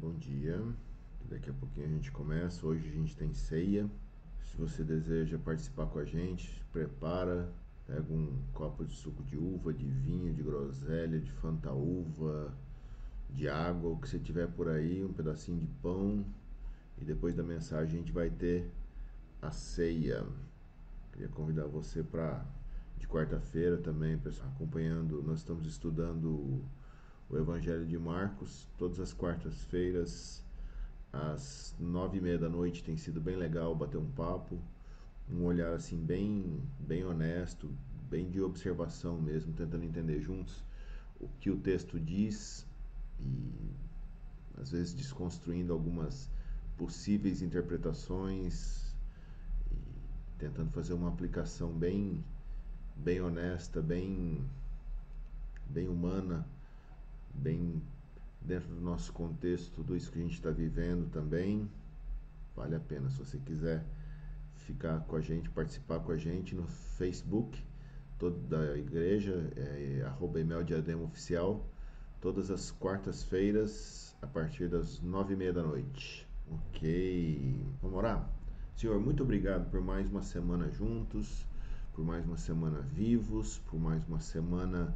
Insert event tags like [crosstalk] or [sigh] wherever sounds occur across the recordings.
Bom dia. Daqui a pouquinho a gente começa. Hoje a gente tem ceia. Se você deseja participar com a gente, prepara, pega um copo de suco de uva, de vinho, de groselha, de fantaúva, de água, o que você tiver por aí, um pedacinho de pão. E depois da mensagem a gente vai ter a ceia. Queria convidar você para de quarta-feira também, pessoal, acompanhando. Nós estamos estudando o Evangelho de Marcos todas as quartas-feiras às nove e meia da noite. Tem sido bem legal bater um papo, um olhar assim bem, bem honesto, bem de observação mesmo, tentando entender juntos o que o texto diz e às vezes desconstruindo algumas possíveis interpretações e tentando fazer uma aplicação bem bem honesta, bem bem humana bem dentro do nosso contexto, tudo isso que a gente está vivendo também. Vale a pena. Se você quiser ficar com a gente, participar com a gente no Facebook toda da igreja, é, arroba Diadema Oficial, todas as quartas-feiras, a partir das nove e meia da noite. Ok, vamos orar? Senhor, muito obrigado por mais uma semana juntos, por mais uma semana vivos, por mais uma semana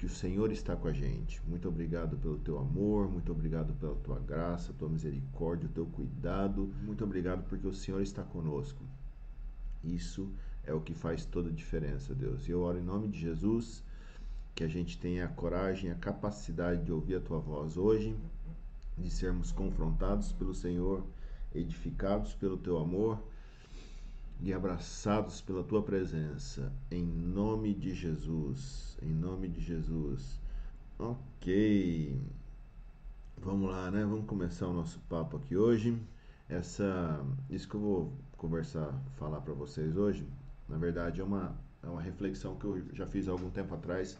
que o Senhor está com a gente. Muito obrigado pelo teu amor, muito obrigado pela tua graça, tua misericórdia, o teu cuidado. Muito obrigado porque o Senhor está conosco. Isso é o que faz toda a diferença, Deus. E eu oro em nome de Jesus que a gente tenha a coragem, a capacidade de ouvir a tua voz hoje, de sermos confrontados pelo Senhor, edificados pelo teu amor e abraçados pela tua presença, em nome de Jesus, em nome de Jesus. Ok, vamos lá, né? Vamos começar o nosso papo aqui hoje. Essa, isso que eu vou conversar, falar para vocês hoje, na verdade é uma, é uma reflexão que eu já fiz há algum tempo atrás,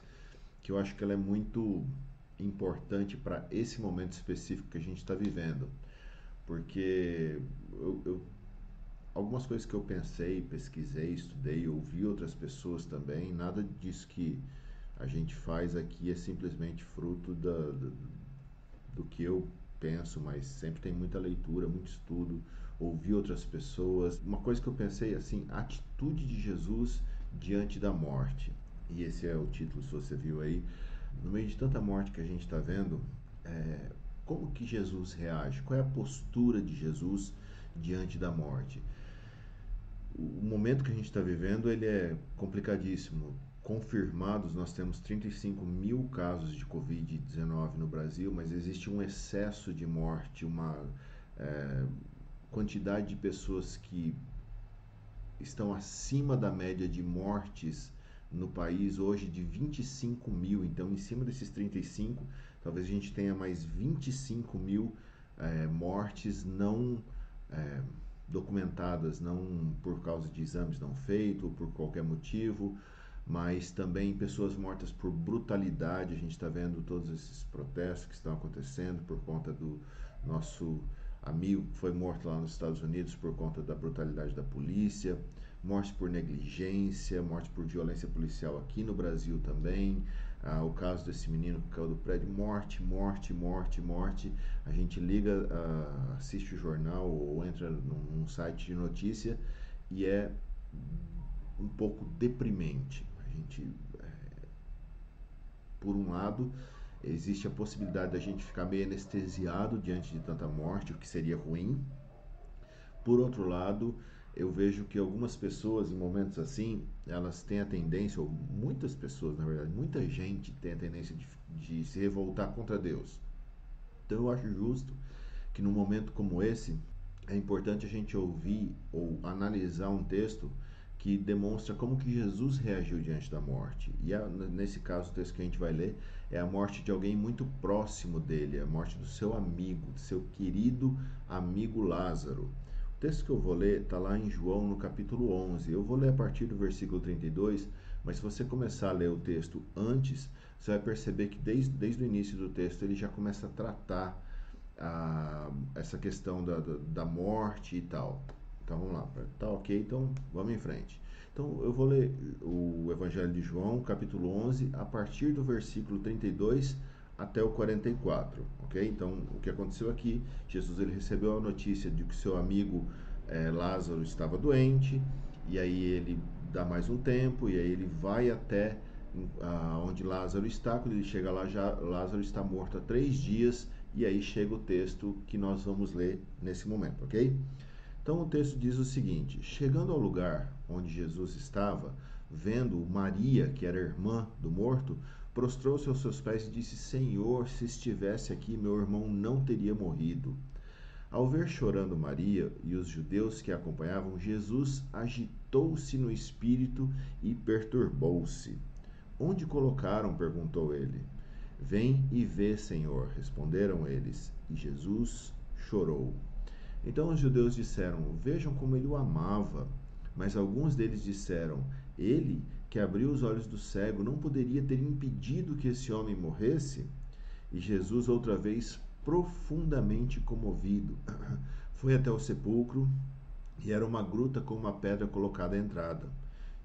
que eu acho que ela é muito importante para esse momento específico que a gente está vivendo, porque eu, eu algumas coisas que eu pensei, pesquisei, estudei, ouvi outras pessoas também, nada disso que a gente faz aqui é simplesmente fruto da, do, do que eu penso, mas sempre tem muita leitura, muito estudo, ouvi outras pessoas. Uma coisa que eu pensei assim, a atitude de Jesus diante da morte. E esse é o título, se você viu aí. No meio de tanta morte que a gente está vendo, é, como que Jesus reage? Qual é a postura de Jesus diante da morte? O momento que a gente está vivendo ele é complicadíssimo. Confirmados, nós temos 35 mil casos de Covid-19 no Brasil, mas existe um excesso de morte, uma é, quantidade de pessoas que estão acima da média de mortes no país hoje de 25 mil. Então, em cima desses 35, talvez a gente tenha mais 25 mil é, mortes não. É, documentadas não por causa de exames não feitos ou por qualquer motivo, mas também pessoas mortas por brutalidade. A gente está vendo todos esses protestos que estão acontecendo por conta do nosso amigo que foi morto lá nos Estados Unidos por conta da brutalidade da polícia, mortes por negligência, mortes por violência policial aqui no Brasil também. Ah, o caso desse menino que caiu do prédio, morte, morte, morte, morte. A gente liga, ah, assiste o jornal ou entra num, num site de notícia e é um pouco deprimente. A gente, é, por um lado, existe a possibilidade da gente ficar meio anestesiado diante de tanta morte, o que seria ruim. Por outro lado, eu vejo que algumas pessoas, em momentos assim, elas têm a tendência, ou muitas pessoas, na verdade, muita gente tem a tendência de, de se revoltar contra Deus. Então eu acho justo que num momento como esse, é importante a gente ouvir ou analisar um texto que demonstra como que Jesus reagiu diante da morte. E a, nesse caso, o texto que a gente vai ler é a morte de alguém muito próximo dele, a morte do seu amigo, do seu querido amigo Lázaro. O texto que eu vou ler está lá em João, no capítulo 11. Eu vou ler a partir do versículo 32, mas se você começar a ler o texto antes, você vai perceber que desde, desde o início do texto ele já começa a tratar a, essa questão da, da, da morte e tal. Então vamos lá, tá ok? Então vamos em frente. Então eu vou ler o Evangelho de João, capítulo 11, a partir do versículo 32 até o 44, ok? Então, o que aconteceu aqui, Jesus ele recebeu a notícia de que seu amigo é, Lázaro estava doente, e aí ele dá mais um tempo, e aí ele vai até ah, onde Lázaro está, quando ele chega lá, já Lázaro está morto há três dias, e aí chega o texto que nós vamos ler nesse momento, ok? Então o texto diz o seguinte: Chegando ao lugar onde Jesus estava, vendo Maria, que era irmã do morto, prostrou-se aos seus pés e disse: Senhor, se estivesse aqui, meu irmão não teria morrido. Ao ver chorando Maria e os judeus que a acompanhavam, Jesus agitou-se no espírito e perturbou-se. Onde colocaram? perguntou ele. Vem e vê, Senhor, responderam eles. E Jesus chorou. Então os judeus disseram: Vejam como ele o amava. Mas alguns deles disseram: Ele, que abriu os olhos do cego, não poderia ter impedido que esse homem morresse? E Jesus, outra vez, profundamente comovido, [clears throat] foi até o sepulcro e era uma gruta com uma pedra colocada à entrada.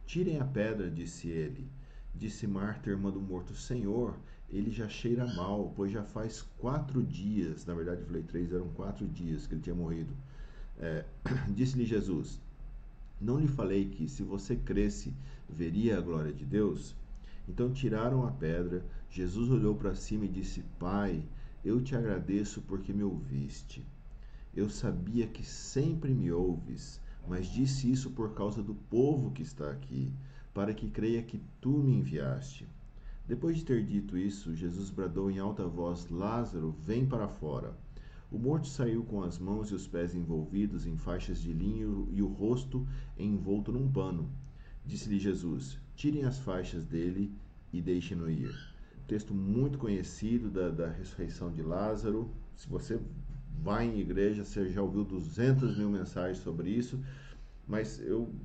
Tirem a pedra, disse ele. Disse Marta, irmã do morto: Senhor, ele já cheira mal, pois já faz quatro dias, na verdade falei três, eram quatro dias que ele tinha morrido. É, [clears throat] Disse-lhe Jesus: Não lhe falei que se você cresce, veria a glória de Deus? Então tiraram a pedra. Jesus olhou para cima e disse: Pai, eu te agradeço porque me ouviste. Eu sabia que sempre me ouves, mas disse isso por causa do povo que está aqui, para que creia que tu me enviaste. Depois de ter dito isso, Jesus bradou em alta voz: Lázaro, vem para fora. O morto saiu com as mãos e os pés envolvidos em faixas de linho e o rosto envolto num pano. Disse-lhe Jesus: Tirem as faixas dele e deixem-no ir. Texto muito conhecido da, da ressurreição de Lázaro. Se você vai em igreja, você já ouviu 200 mil mensagens sobre isso, mas eu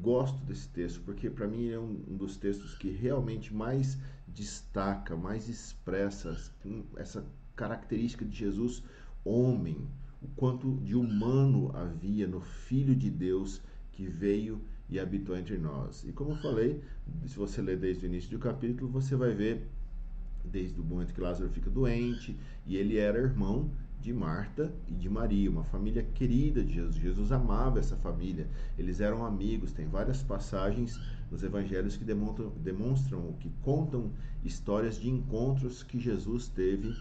gosto desse texto, porque para mim é um, um, dos textos que realmente mais destaca, mais expressa essa característica de Jesus, homem, o quanto de humano havia no Filho de Deus que veio e habitou entre nós. E como eu falei, se você ler desde o início do capítulo, você vai ver desde o momento que Lázaro fica doente, e ele era irmão de Marta e de Maria, uma família querida de Jesus. Jesus amava essa família, eles eram amigos. Tem várias passagens nos evangelhos que demonstram, demonstram que contam histórias de encontros que Jesus teve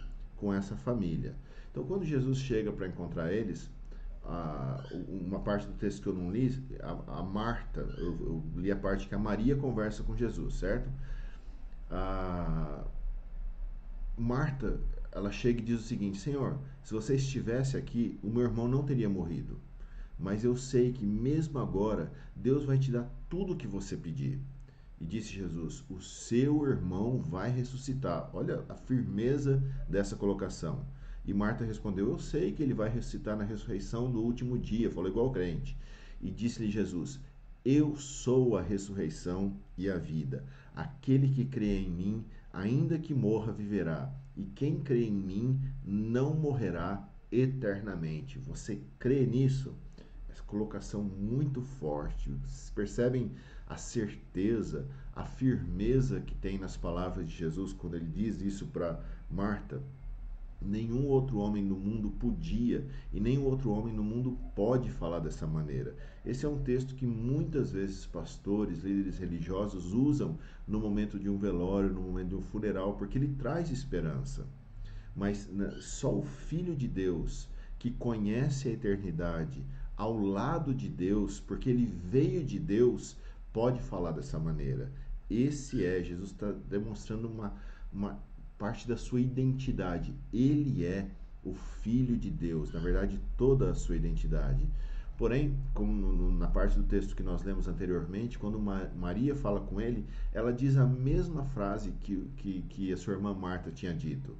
com essa família. Então, quando Jesus chega para encontrar eles, uma parte do texto que eu não li, a, a Marta, eu, eu, li a parte que a Maria conversa com Jesus, certo? A Marta, ela chega e diz o seguinte: Senhor, se você estivesse aqui, o meu irmão não teria morrido. Mas eu sei que mesmo agora, Deus vai te dar tudo o que você pedir. E disse Jesus: O seu irmão vai ressuscitar. Olha a firmeza dessa colocação. E Marta respondeu: Eu sei que ele vai ressuscitar na ressurreição do último dia. Falou igual crente. E disse-lhe Jesus: Eu sou a ressurreição e a vida. Aquele que crê em mim, ainda que morra, viverá e quem crê em mim não morrerá eternamente. Você crê nisso? Colocação muito forte. Vocês percebem a certeza, a firmeza que tem nas palavras de Jesus quando ele diz isso para Marta? Nenhum outro homem no mundo podia e nenhum outro homem no mundo pode falar dessa maneira. Esse é um texto que muitas vezes pastores, líderes religiosos usam no momento de um velório, no momento de um funeral, porque ele traz esperança. Mas né, só o Filho de Deus, que conhece a eternidade, ao lado de Deus, porque ele veio de Deus, pode falar dessa maneira. Esse é, Jesus está demonstrando uma, uma parte da sua identidade. Ele é o Filho de Deus, na verdade, toda a sua identidade. Porém, como no, na parte do texto que nós lemos anteriormente, quando Maria fala com ele, ela diz a mesma frase que, que, que a sua irmã Marta tinha dito.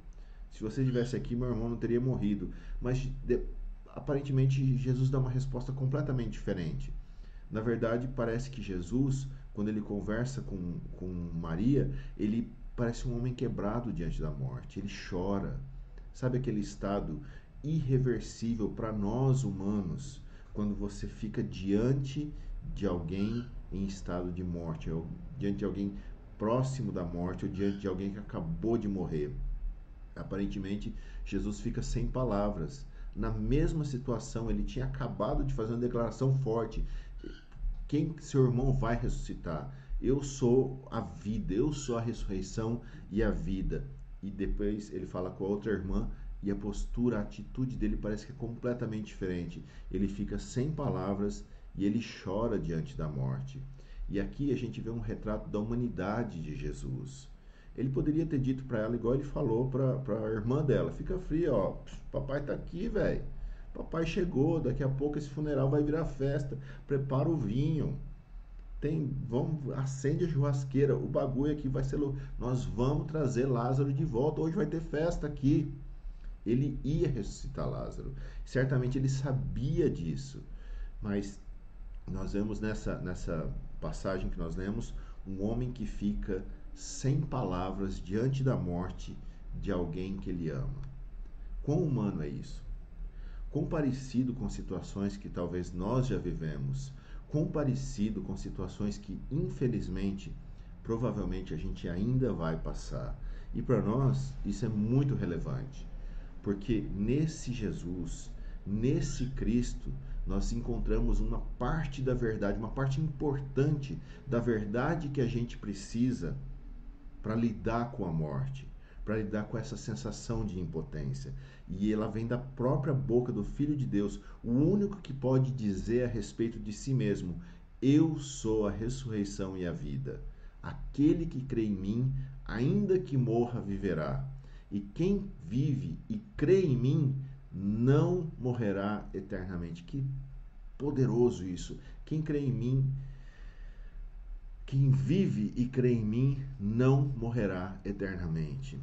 Se você estivesse aqui, meu irmão não teria morrido. Mas de, aparentemente Jesus dá uma resposta completamente diferente. Na verdade, parece que Jesus, quando ele conversa com, com Maria, ele parece um homem quebrado diante da morte. Ele chora. Sabe aquele estado irreversível para nós humanos, quando você fica diante de alguém em estado de morte, ou diante de alguém próximo da morte, ou diante de alguém que acabou de morrer. Aparentemente, Jesus fica sem palavras. Na mesma situação, ele tinha acabado de fazer uma declaração forte: quem seu irmão vai ressuscitar? Eu sou a vida, eu sou a ressurreição e a vida. E depois ele fala com a outra irmã e a postura, a atitude dele parece que é completamente diferente. Ele fica sem palavras e ele chora diante da morte. E aqui a gente vê um retrato da humanidade de Jesus. Ele poderia ter dito para ela, igual ele falou para a irmã dela: fica fria, ó, papai tá aqui, velho. Papai chegou, daqui a pouco esse funeral vai virar festa. Prepara o vinho. Tem, vamos, acende a churrasqueira. O bagulho aqui vai ser louco. Nós vamos trazer Lázaro de volta. Hoje vai ter festa aqui. Ele ia ressuscitar Lázaro. Certamente ele sabia disso. Mas nós vemos nessa, nessa passagem que nós lemos um homem que fica sem palavras diante da morte de alguém que ele ama. Quão humano é isso? Quão parecido com situações que talvez nós já vivemos, quão parecido com situações que, infelizmente, provavelmente a gente ainda vai passar. E para nós, isso é muito relevante, porque nesse Jesus, nesse Cristo, nós encontramos uma parte da verdade, uma parte importante da verdade que a gente precisa para lidar com a morte, para lidar com essa sensação de impotência. E ela vem da própria boca do Filho de Deus, o único que pode dizer a respeito de si mesmo: Eu sou a ressurreição e a vida. Aquele que crê em mim, ainda que morra, viverá. E quem vive e crê em mim, não morrerá eternamente. Que poderoso isso! Quem crê em mim quem vive e crê em mim não morrerá eternamente.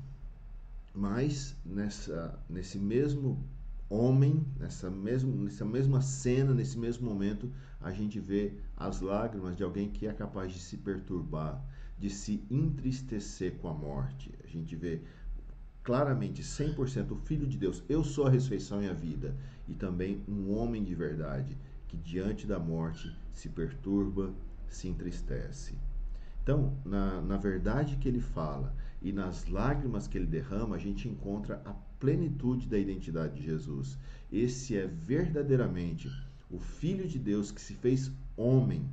Mas nessa, nesse mesmo homem, nessa, mesmo, nessa mesma cena, nesse mesmo momento, a gente vê as lágrimas de alguém que é capaz de se perturbar, de se entristecer com a morte. A gente vê claramente 100% o Filho de Deus, eu sou a ressurreição e a vida, e também um homem de verdade que diante da morte se perturba, se entristece. Então, na, na verdade que ele fala e nas lágrimas que ele derrama, a gente encontra a plenitude da identidade de Jesus. Esse é verdadeiramente o Filho de Deus que se fez homem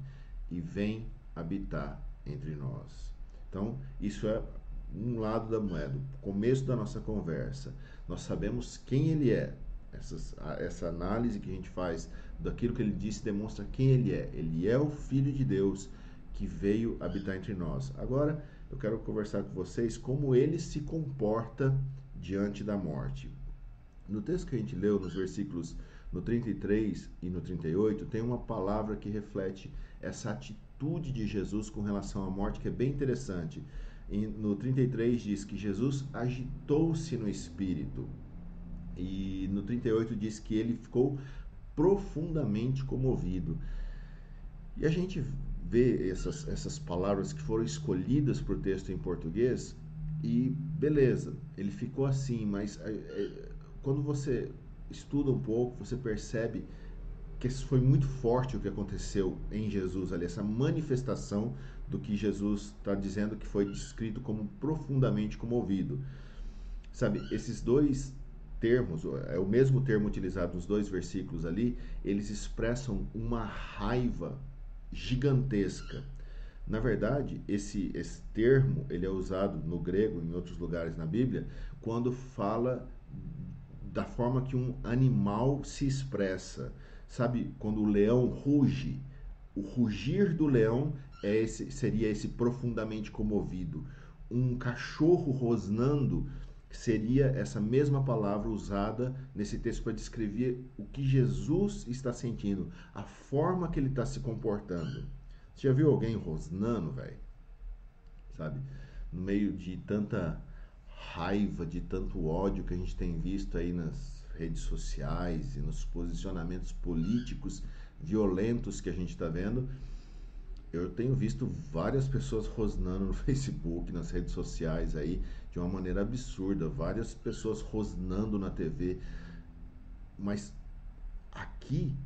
e vem habitar entre nós. Então, isso é um lado da moeda, o começo da nossa conversa. Nós sabemos quem ele é. Essas, essa análise que a gente faz daquilo que ele disse demonstra quem ele é. Ele é o Filho de Deus que veio habitar entre nós. Agora eu quero conversar com vocês como ele se comporta diante da morte. No texto que a gente leu, nos versículos no 33 e no 38, tem uma palavra que reflete essa atitude de Jesus com relação à morte que é bem interessante. E no 33 diz que Jesus agitou-se no espírito. E no 38 diz que ele ficou profundamente comovido. E a gente vê essas, essas palavras que foram escolhidas para o texto em português e beleza, ele ficou assim, mas é, é, quando você estuda um pouco, você percebe que foi muito forte o que aconteceu em Jesus ali, essa manifestação do que Jesus está dizendo que foi descrito como profundamente comovido. Sabe, esses dois termos, é o mesmo termo utilizado nos dois versículos ali, eles expressam uma raiva gigantesca. Na verdade, esse, esse termo ele é usado no grego, em outros lugares na Bíblia, quando fala da forma que um animal se expressa. Sabe, quando o leão ruge, o rugir do leão é esse, seria esse profundamente comovido. Um cachorro rosnando seria essa mesma palavra usada nesse texto para descrever o que Jesus está sentindo, a forma que ele está se comportando. Você já viu alguém rosnando, velho? Sabe? No meio de tanta raiva, de tanto ódio que a gente tem visto aí nas redes sociais e nos posicionamentos políticos violentos que a gente está vendo. Eu tenho visto várias pessoas rosnando no [laughs] Facebook, nas redes sociais aí, de uma maneira absurda, várias pessoas rosnando na TV. Mas aqui,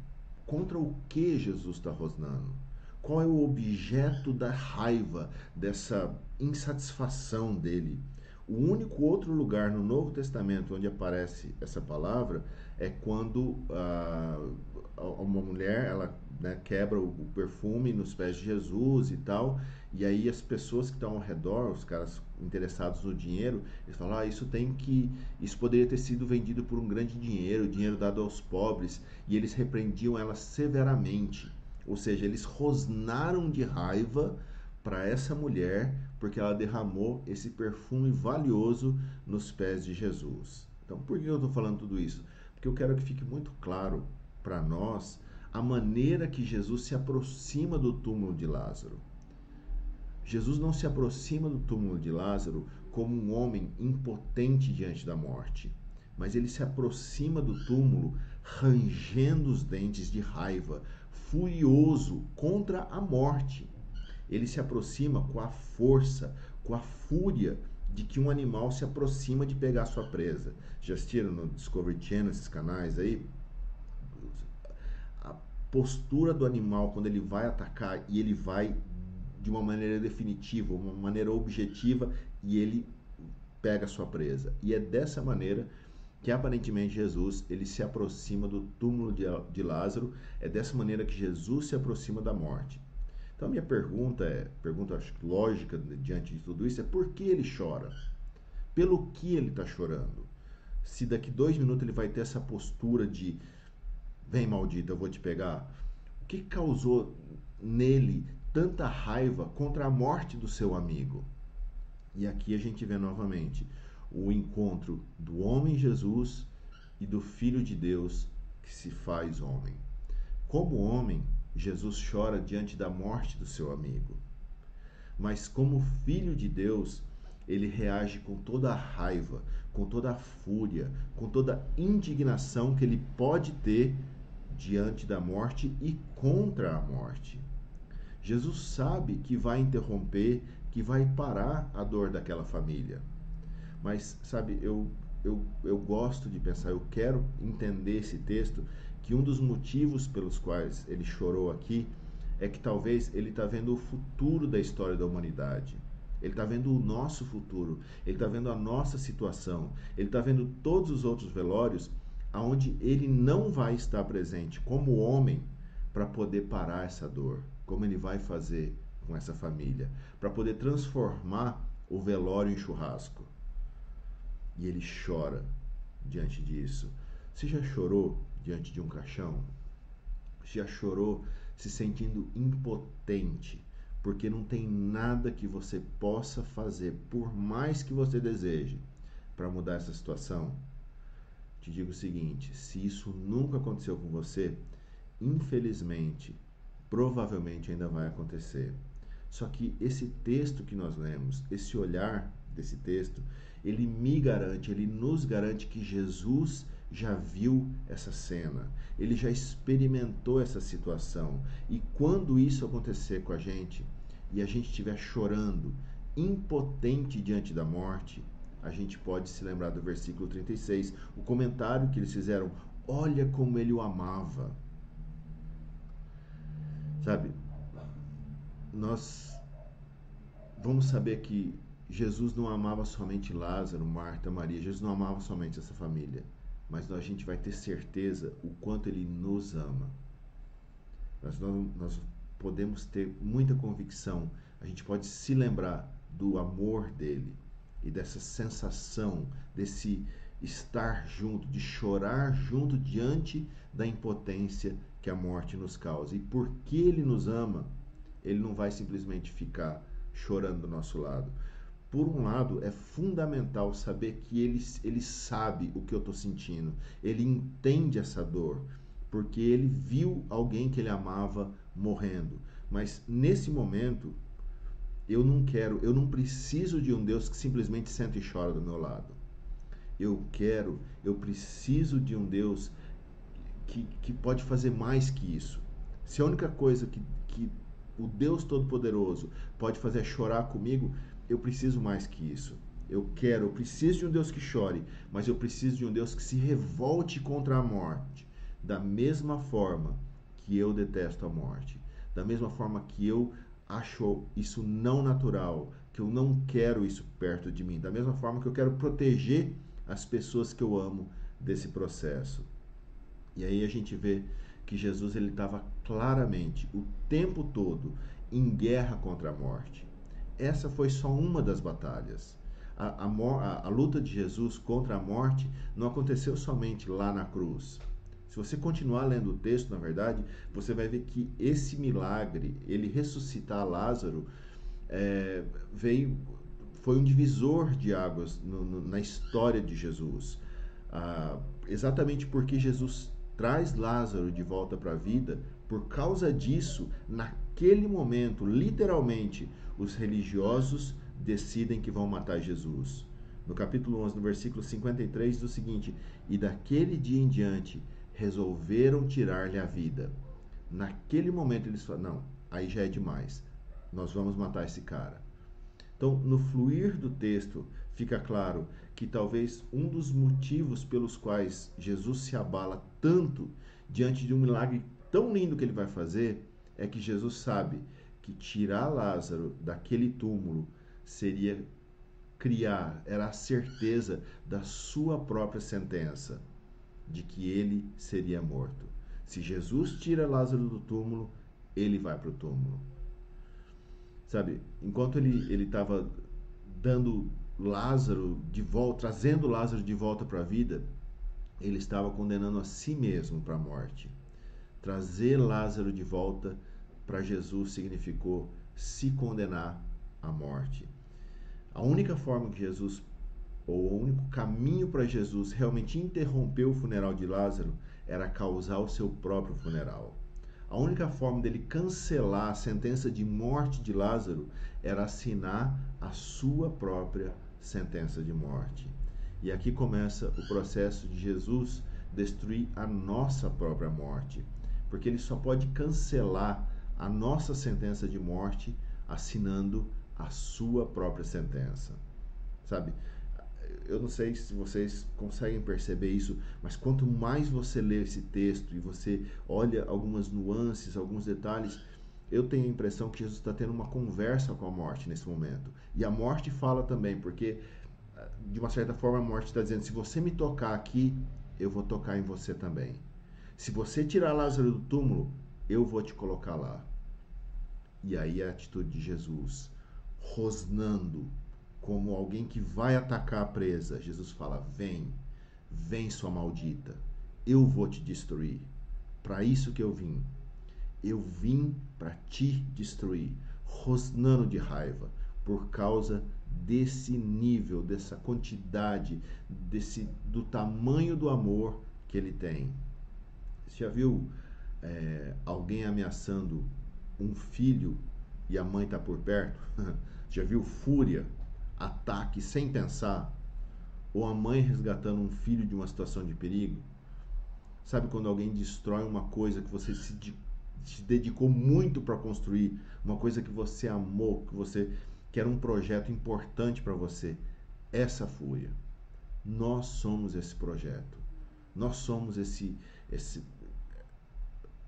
contra o que Jesus está rosnando? Qual é o objeto da raiva, dessa insatisfação dele? O único outro lugar no Novo Testamento onde aparece essa palavra é quando ah, uma mulher ela né, quebra o, perfume nos pés de Jesus e tal, e aí as pessoas que estão ao redor, os caras interessados no dinheiro, eles falam: ah, isso tem que, isso poderia ter sido vendido por um grande dinheiro, dinheiro dado aos pobres, e eles repreendiam ela severamente. Ou seja, eles rosnaram de raiva para essa mulher porque ela derramou esse perfume valioso nos pés de Jesus. Então, por que eu estou falando tudo isso? Porque eu quero que fique muito claro para nós a maneira que Jesus se aproxima do túmulo de Lázaro. Jesus não se aproxima do túmulo de Lázaro como um homem impotente diante da morte, mas ele se aproxima do túmulo rangendo os dentes de raiva, furioso contra a morte. Ele se aproxima com a força, com a fúria de que um animal se aproxima de pegar sua presa. Já assistiram no Discovery Channel esses canais aí? Postura do animal quando ele vai atacar e ele vai de uma maneira definitiva, uma maneira objetiva e ele pega sua presa. E é dessa maneira que aparentemente Jesus ele se aproxima do túmulo de, de Lázaro, é dessa maneira que Jesus se aproxima da morte. Então minha pergunta é, pergunta acho lógica diante de tudo isso é por que ele chora? Pelo que ele está chorando? Se daqui dois minutos ele vai ter essa postura de vem maldito, eu vou te pegar. O que causou nele tanta raiva contra a morte do seu amigo? E aqui a gente vê novamente o encontro do homem Jesus e do Filho de Deus que se faz homem. Como homem, Jesus chora diante da morte do seu amigo. Mas como filho de Deus, ele reage com toda a raiva, com toda a fúria, com toda a indignação que ele pode ter diante da morte e contra a morte. Jesus sabe que vai interromper, que vai parar a dor daquela família. Mas, sabe, eu, eu, eu gosto de pensar, eu quero entender esse texto, que um dos motivos pelos quais ele chorou aqui é que talvez ele está vendo o futuro da história da humanidade. Ele está vendo o nosso futuro, ele está vendo a nossa situação, ele está vendo todos os outros velórios aonde ele não vai estar presente como homem para poder parar essa dor, como ele vai fazer com essa família, para poder transformar o velório em churrasco e ele chora diante disso. Você já chorou diante de um caixão? Já chorou se sentindo impotente, porque não tem nada que você possa fazer, por mais que você deseje, para mudar essa situação? Te digo o seguinte: se isso nunca aconteceu com você, infelizmente, provavelmente ainda vai acontecer. Só que esse texto que nós lemos, esse olhar desse texto, ele me garante, ele nos garante que Jesus já viu essa cena, ele já experimentou essa situação. E quando isso acontecer com a gente e a gente estiver chorando, impotente diante da morte, a gente pode se lembrar do versículo 36, o comentário que eles fizeram: Olha como ele o amava. Sabe, nós vamos saber que Jesus não amava somente Lázaro, Marta, Maria. Jesus não amava somente essa família. Mas a gente vai ter certeza o quanto ele nos ama. Nós, nós podemos ter muita convicção. A gente pode se lembrar do amor dele e dessa sensação, desse estar junto, de chorar junto diante da impotência que a morte nos causa. E porque ele nos ama, ele não vai simplesmente ficar chorando do nosso lado por um lado, é fundamental saber que ele, ele sabe o que eu estou sentindo, ele entende essa dor, porque ele viu alguém que ele amava morrendo. Mas nesse momento, eu não quero, eu não preciso de um Deus que simplesmente senta e chora do meu lado. Eu quero, eu preciso de um Deus que, que pode fazer mais que isso. Se a única coisa que, que o Deus Todo-Poderoso pode fazer é chorar comigo, eu preciso mais que isso. Eu quero, eu preciso de um Deus que chore, mas eu preciso de um Deus que se revolte contra a morte, da mesma forma que eu detesto a morte, da mesma forma que eu acho isso não natural, que eu não quero isso perto de mim, da mesma forma que eu quero proteger as pessoas que eu amo desse processo. E aí a gente vê que Jesus ele estava claramente o tempo todo em guerra contra a morte. Essa foi só uma das batalhas. A, a, a, luta de Jesus contra a morte não aconteceu somente lá na cruz. Se você continuar lendo o texto, na verdade, você vai ver que esse milagre, ele ressuscitar Lázaro, é, veio, foi um divisor de águas no, no, na história de Jesus. Ah, exatamente porque Jesus traz Lázaro de volta para a vida, por causa disso, naquele momento, literalmente, os religiosos decidem que vão matar Jesus. No capítulo 11, no versículo 53, diz o seguinte: E daquele dia em diante resolveram tirar-lhe a vida. Naquele momento eles falaram: não, aí já é demais, nós vamos matar esse cara. Então, no fluir do texto, fica claro que talvez um dos motivos pelos quais Jesus se abala tanto diante de um milagre tão lindo que ele vai fazer é que Jesus sabe que tirar Lázaro daquele túmulo seria criar, era a certeza da sua própria sentença de que ele seria morto. Se Jesus tira Lázaro do túmulo, ele vai para o túmulo. Sabe, enquanto ele estava dando Lázaro de volta, trazendo Lázaro de volta para a vida, ele estava condenando a si mesmo para a morte. Trazer Lázaro de volta para Jesus significou se condenar à morte. A única forma que Jesus ou o único caminho para Jesus realmente interromper o funeral de Lázaro era causar o seu próprio funeral. A única forma dele cancelar a sentença de morte de Lázaro era assinar a sua própria sentença de morte. E aqui começa o processo de Jesus destruir a nossa própria morte, porque ele só pode cancelar a nossa sentença de morte assinando a sua própria sentença. Sabe? Eu não sei se vocês conseguem perceber isso, mas quanto mais você lê esse texto e você olha algumas nuances, alguns detalhes, eu tenho a impressão que Jesus está tendo uma conversa com a morte nesse momento. E a morte fala também, porque de uma certa forma a morte está dizendo: se você me tocar aqui, eu vou tocar em você também. Se você tirar Lázaro do túmulo, eu vou te colocar lá. E aí a atitude de Jesus, rosnando, como alguém que vai atacar a presa. Jesus fala: Vem, vem, sua maldita, eu vou te destruir. Para isso que eu vim. Eu vim para te destruir, rosnando de raiva, por causa desse nível, dessa quantidade, desse do tamanho do amor que ele tem. Você já viu é, alguém ameaçando um filho e a mãe está por perto? [laughs] já viu fúria ataque sem pensar, ou a mãe resgatando um filho de uma situação de perigo. Sabe quando alguém destrói uma coisa que você se, se dedicou muito para construir, uma coisa que você amou, que você que era um projeto importante para você? Essa fúria. Nós somos esse projeto. Nós somos esse, esse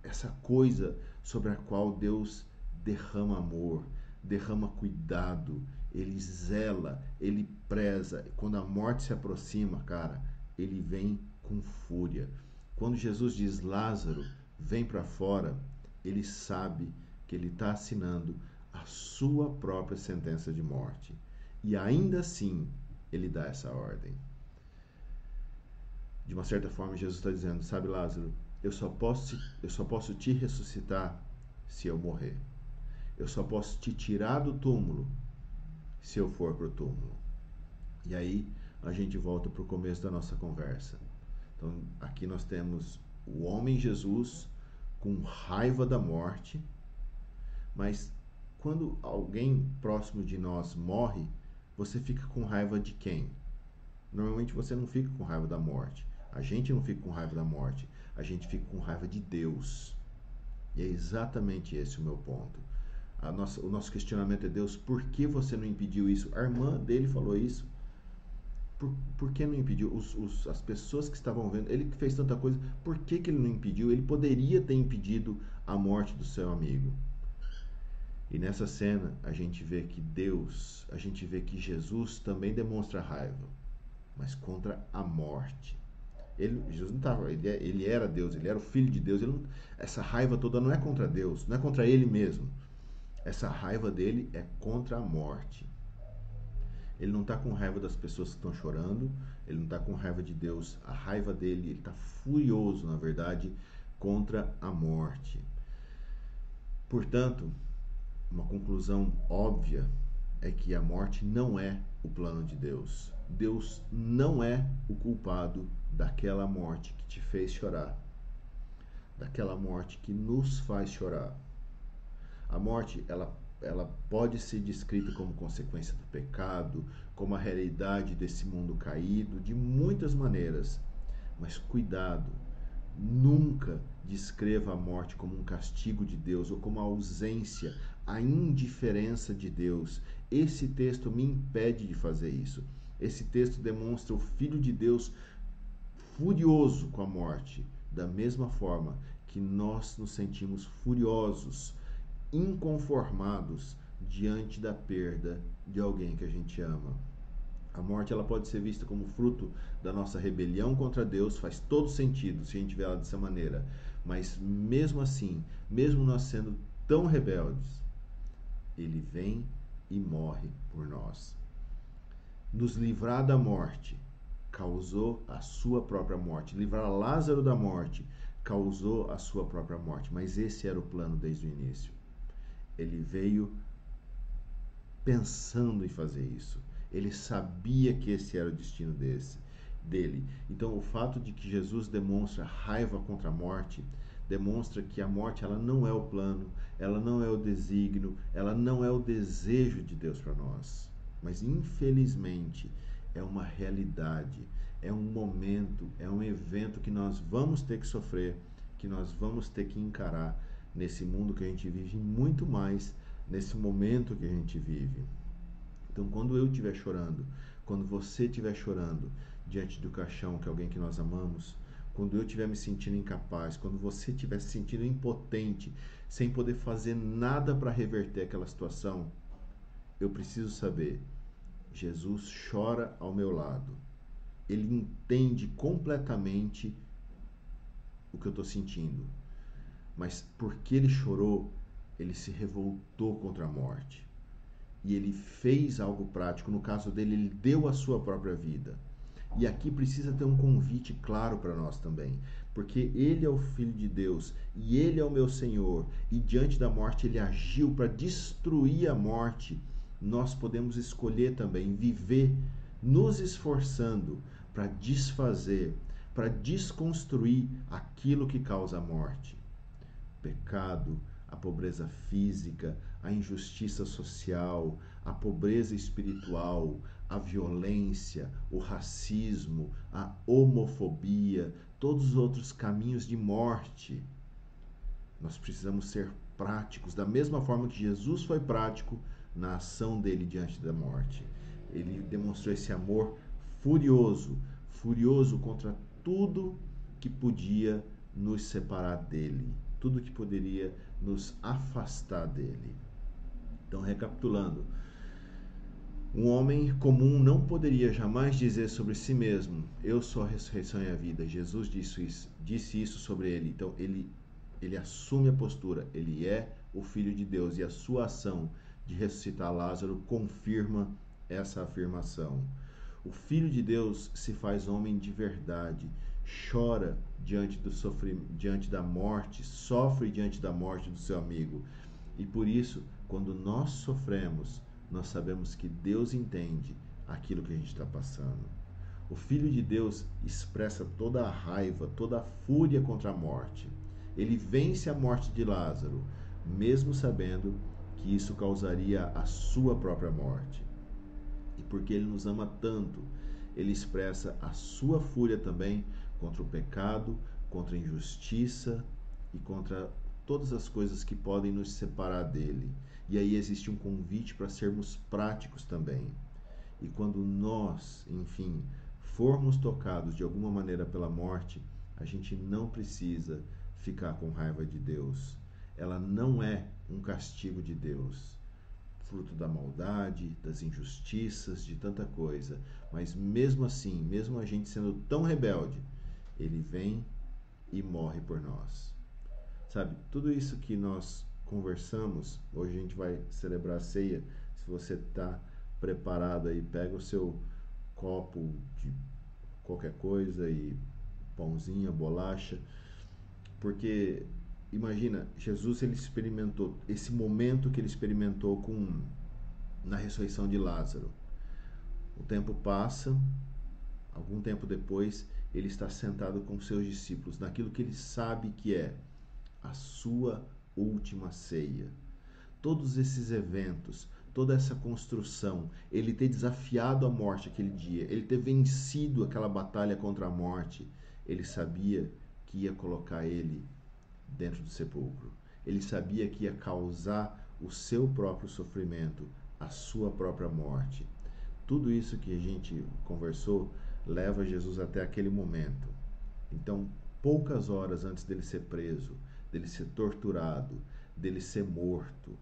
essa coisa sobre a qual Deus derrama amor, derrama cuidado, ele zela, ele preza. Quando a morte se aproxima, cara, ele vem com fúria. Quando Jesus diz Lázaro, vem para fora, ele sabe que ele está assinando a sua própria sentença de morte. E ainda assim, ele dá essa ordem. De uma certa forma, Jesus está dizendo: Sabe, Lázaro, eu só, posso, eu só posso te ressuscitar se eu morrer. Eu só posso te tirar do túmulo se eu for para o túmulo. E aí a gente volta para o começo da nossa conversa. Então aqui nós temos o homem Jesus com raiva da morte, mas quando alguém próximo de nós morre, você fica com raiva de quem? Normalmente você não fica com raiva da morte. A gente não fica com raiva da morte. A gente fica com raiva de Deus. E é exatamente esse o meu ponto nossa, o nosso questionamento é Deus, por que você não impediu isso? A irmã dele falou isso. Por, por que não impediu? Os, os, as pessoas que estavam vendo, ele que fez tanta coisa, por que, que ele não impediu? Ele poderia ter impedido a morte do seu amigo. E nessa cena a gente vê que Deus, a gente vê que Jesus também demonstra raiva, mas contra a morte. Ele, Jesus não estava, ele, ele, era Deus, ele era o filho de Deus. Não, essa raiva toda não é contra Deus, não é contra ele mesmo. Essa raiva dele é contra a morte. Ele não está com raiva das pessoas que estão chorando, ele não está com raiva de Deus. A raiva dele, ele está furioso, na verdade, contra a morte. Portanto, uma conclusão óbvia é que a morte não é o plano de Deus. Deus não é o culpado daquela morte que te fez chorar, daquela morte que nos faz chorar. A morte, ela, ela pode ser descrita como consequência do pecado, como a realidade desse mundo caído, de muitas maneiras. Mas cuidado, nunca descreva a morte como um castigo de Deus ou como a ausência, a indiferença de Deus. Esse texto me impede de fazer isso. Esse texto demonstra o Filho de Deus furioso com a morte, da mesma forma que nós nos sentimos furiosos, inconformados diante da perda de alguém que a gente ama. A morte ela pode ser vista como fruto da nossa rebelião contra Deus, faz todo sentido se a gente vê ela dessa maneira. Mas mesmo assim, mesmo nós sendo tão rebeldes, ele vem e morre por nós. Nos livrar da morte causou a sua própria morte. Livrar Lázaro da morte causou a sua própria morte. Mas esse era o plano desde o início. Ele veio pensando em fazer isso. Ele sabia que esse era o destino desse, dele. Então, o fato de que Jesus demonstra raiva contra a morte demonstra que a morte ela não é o plano, ela não é o desígnio, ela não é o desejo de Deus para nós. Mas infelizmente, é uma realidade, é um momento, é um evento que nós vamos ter que sofrer, que nós vamos ter que encarar nesse mundo que a gente vive, muito mais nesse momento que a gente vive. Então, quando eu estiver chorando, quando você estiver chorando diante do caixão que é alguém que nós amamos, quando eu estiver me sentindo incapaz, quando você estiver se sentindo impotente, sem poder fazer nada para reverter aquela situação, eu preciso saber Jesus chora ao meu lado. Ele entende completamente o que eu estou sentindo. Mas porque ele chorou, ele se revoltou contra a morte. E ele fez algo prático. No caso dele, ele deu a sua própria vida. E aqui precisa ter um convite claro para nós também, porque ele é o filho de Deus e ele é o meu Senhor, e diante da morte ele agiu para destruir a morte nós podemos escolher também viver nos esforçando para desfazer, para desconstruir aquilo que causa a morte. Pecado, a pobreza física, a injustiça social, a pobreza espiritual, a violência, o racismo, a homofobia, todos os outros caminhos de morte. Nós precisamos ser práticos, da mesma forma que Jesus foi prático na ação dele diante da morte. Ele demonstrou esse amor furioso, furioso contra tudo que podia nos separar dele, tudo que poderia nos afastar dele. Então, recapitulando, um homem comum não poderia jamais dizer sobre si mesmo: Eu sou a ressurreição e a vida. Jesus disse isso, disse isso sobre ele. Então, ele, ele assume a postura, ele é o Filho de Deus e a sua ação de ressuscitar Lázaro confirma essa afirmação. O Filho de Deus se faz homem de verdade, chora diante do sofrimento, diante da morte, sofre diante da morte do seu amigo. E por isso, quando nós sofremos, nós sabemos que Deus entende aquilo que a gente está passando. O Filho de Deus expressa toda a raiva, toda a fúria contra a morte. Ele vence a morte de Lázaro, mesmo sabendo que isso causaria a sua própria morte. E porque ele nos ama tanto, ele expressa a sua fúria também contra o pecado, contra a injustiça e contra todas as coisas que podem nos separar dele. E aí existe um convite para sermos práticos também. E quando nós, enfim, formos tocados de alguma maneira pela morte, a gente não precisa ficar com raiva de Deus ela não é um castigo de Deus, fruto da maldade, das injustiças, de tanta coisa. Mas mesmo assim, mesmo a gente sendo tão rebelde, ele vem e morre por nós. Sabe, tudo isso que nós conversamos, hoje a gente vai celebrar a ceia. Se você está preparado aí, pega o seu copo de qualquer coisa e pãozinho, bolacha, porque imagina, Jesus ele experimentou esse momento que ele experimentou com na ressurreição de Lázaro. O tempo passa, algum tempo depois, ele está sentado com seus discípulos naquilo que ele sabe que é a sua última ceia. Todos esses eventos, toda essa construção, ele ter desafiado a morte aquele dia, ele ter vencido aquela batalha contra a morte, ele sabia que ia colocar ele dentro do sepulcro. Ele sabia que ia causar o seu próprio sofrimento, a sua própria morte. Tudo isso que a gente conversou leva Jesus até aquele momento. Então, poucas horas antes dele ser preso, dele ser torturado, dele ser morto,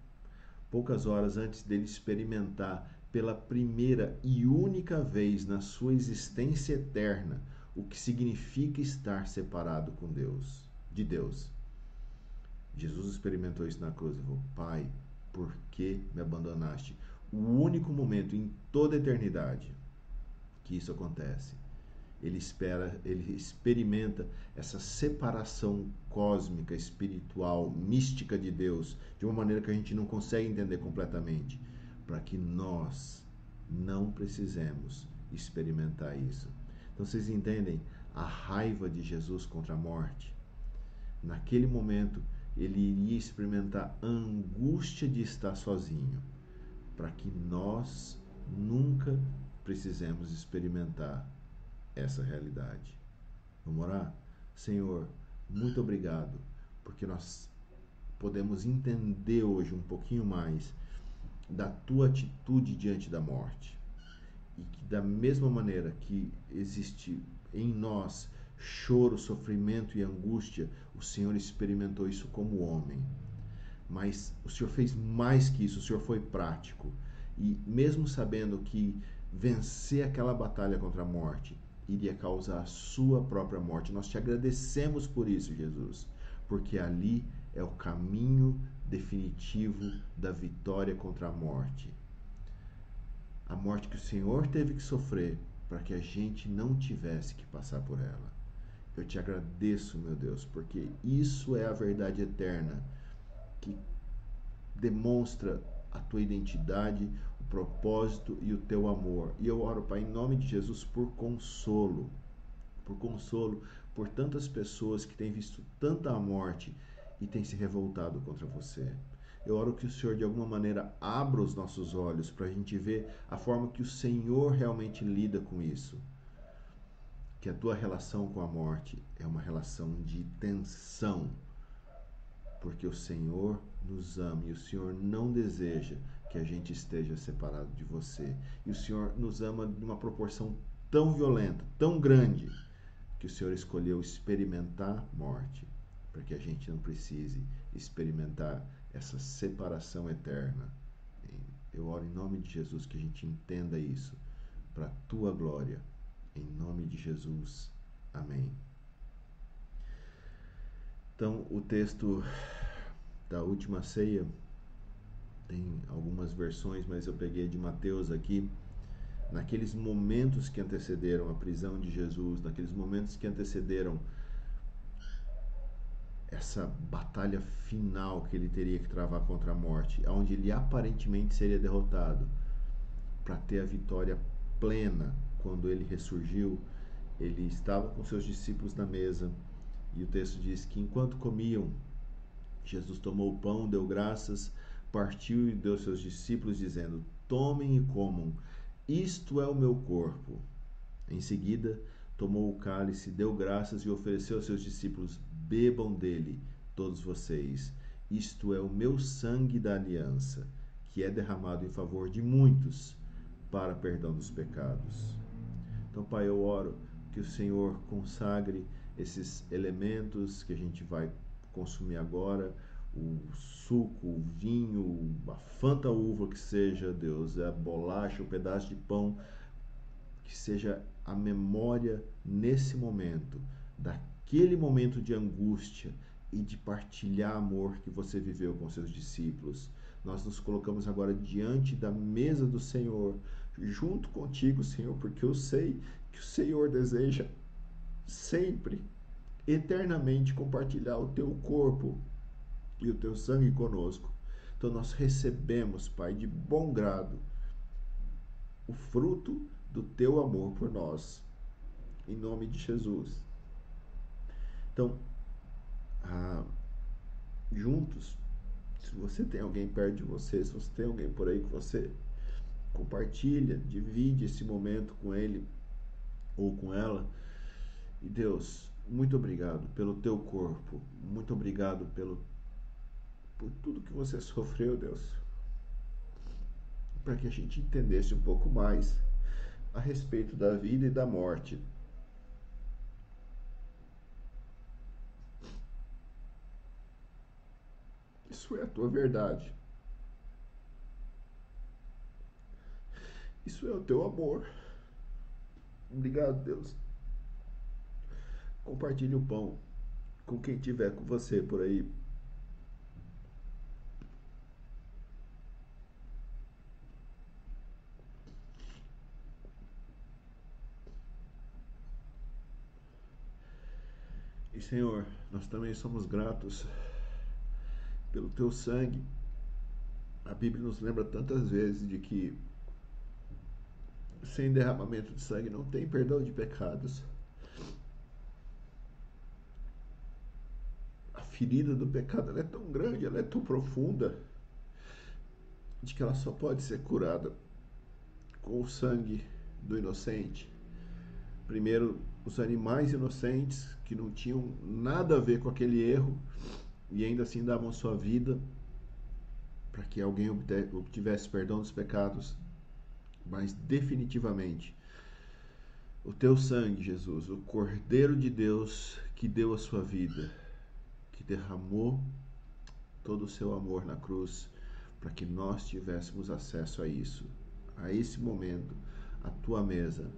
poucas horas antes dele experimentar pela primeira e única vez na sua existência eterna o que significa estar separado com Deus, de Deus. Jesus experimentou isso na cruz e falou: Pai, por que me abandonaste? O único momento em toda a eternidade que isso acontece. Ele espera, ele experimenta essa separação cósmica, espiritual, mística de Deus, de uma maneira que a gente não consegue entender completamente, para que nós não precisemos experimentar isso. Então vocês entendem a raiva de Jesus contra a morte? Naquele momento, ele iria experimentar a angústia de estar sozinho, para que nós nunca precisemos experimentar essa realidade. Vamos orar? Senhor, muito obrigado, porque nós podemos entender hoje um pouquinho mais da tua atitude diante da morte. E que, da mesma maneira que existe em nós choro, sofrimento e angústia, o Senhor experimentou isso como homem. Mas o Senhor fez mais que isso, o Senhor foi prático. E mesmo sabendo que vencer aquela batalha contra a morte iria causar a sua própria morte, nós te agradecemos por isso, Jesus, porque ali é o caminho definitivo da vitória contra a morte. A morte que o Senhor teve que sofrer para que a gente não tivesse que passar por ela. Eu te agradeço, meu Deus, porque isso é a verdade eterna que demonstra a tua identidade, propósito e o teu amor. E eu oro, Pai, em nome de Jesus, por consolo, por consolo por tantas pessoas que têm visto tanta morte e têm se revoltado contra você. Eu oro que o Senhor, de alguma maneira, abra os nossos olhos para a gente ver a forma que o Senhor realmente lida com isso que a tua relação com a morte é uma relação de tensão, porque o Senhor nos ama e o Senhor não deseja que a gente esteja separado de você. E o Senhor nos ama de uma proporção tão violenta, tão grande, que o Senhor escolheu experimentar morte, para que a gente não precise experimentar essa separação eterna. Eu oro em nome de Jesus que a gente entenda isso, para a tua glória em nome de Jesus. Amém. Então, o texto da última ceia tem algumas versões, mas eu peguei de Mateus aqui. Naqueles momentos que antecederam a prisão de Jesus, naqueles momentos que antecederam essa batalha final que ele teria que travar contra a morte, onde ele aparentemente seria derrotado, para ter a vitória plena quando ele ressurgiu, ele estava com seus discípulos na mesa e o texto diz que enquanto comiam, Jesus tomou o pão, deu graças, partiu e deu aos seus discípulos, dizendo: Tomem e comam, isto é o meu corpo. Em seguida, tomou o cálice, deu graças e ofereceu aos seus discípulos: Bebam dele, todos vocês. Isto é o meu sangue da aliança, que é derramado em favor de muitos para perdão dos pecados. Então, Pai, eu oro que o Senhor consagre esses elementos que a gente vai consumir agora, o suco, o vinho, a fanta uva que seja, Deus, a bolacha, o pedaço de pão, que seja a memória nesse momento, daquele momento de angústia e de partilhar amor que você viveu com seus discípulos. Nós nos colocamos agora diante da mesa do Senhor, junto contigo, Senhor, porque eu sei que o Senhor deseja sempre, eternamente compartilhar o teu corpo e o teu sangue conosco. Então nós recebemos, Pai, de bom grado o fruto do teu amor por nós, em nome de Jesus. Então, ah, juntos, se você tem alguém perto de você, se você tem alguém por aí que você compartilha, divide esse momento com ele ou com ela. E Deus, muito obrigado pelo teu corpo, muito obrigado pelo por tudo que você sofreu, Deus. Para que a gente entendesse um pouco mais a respeito da vida e da morte. Isso é a tua verdade. Isso é o teu amor. Obrigado, Deus. Compartilhe o pão com quem tiver com você por aí. Senhor, nós também somos gratos pelo teu sangue. A Bíblia nos lembra tantas vezes de que sem derramamento de sangue não tem perdão de pecados. A ferida do pecado é tão grande, ela é tão profunda, de que ela só pode ser curada com o sangue do inocente. Primeiro, os animais inocentes que não tinham nada a ver com aquele erro e ainda assim davam sua vida para que alguém obtivesse perdão dos pecados mas definitivamente o teu sangue, Jesus, o Cordeiro de Deus que deu a sua vida, que derramou todo o seu amor na cruz para que nós tivéssemos acesso a isso, a esse momento, a tua mesa.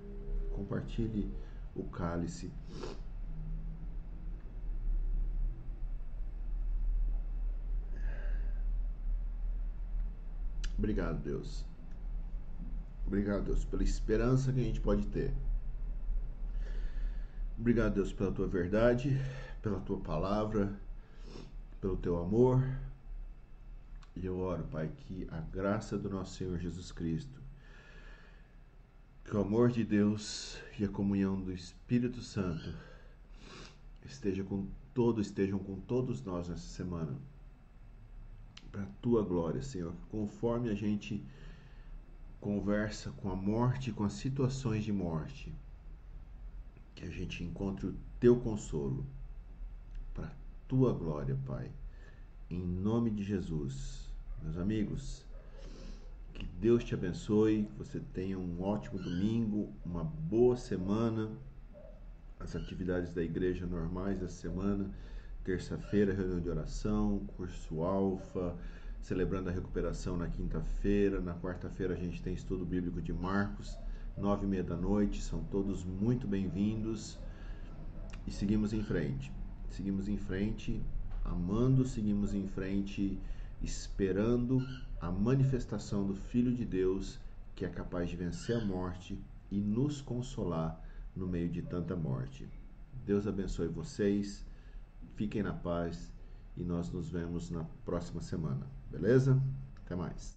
Compartilhe o cálice. Obrigado, Deus. Obrigado, Deus, pela esperança que a gente pode ter. Obrigado, Deus, pela tua verdade, pela tua palavra, pelo teu amor. E eu oro, Pai, que a graça do nosso Senhor Jesus Cristo, que o amor de Deus e a comunhão do Espírito Santo esteja com todo, estejam com todos nós nessa semana. Para a tua glória, Senhor, conforme a gente conversa com a morte, com as situações de morte, que a gente encontre o teu consolo para tua glória, Pai. Em nome de Jesus. Meus amigos, que Deus te abençoe, que você tenha um ótimo domingo, uma boa semana. As atividades da igreja normais da semana, terça-feira, reunião de oração, curso alfa, celebrando a recuperação na quinta-feira. Na quarta-feira a gente tem estudo bíblico de Marcos, nove e meia da noite. São todos muito bem-vindos. E seguimos em frente. Seguimos em frente, amando, seguimos em frente, esperando a manifestação do Filho de Deus, que é capaz de vencer a morte e nos consolar no meio de tanta morte. Deus abençoe vocês. Fiquem na paz e nós nos vemos na próxima semana. Beleza? Até mais.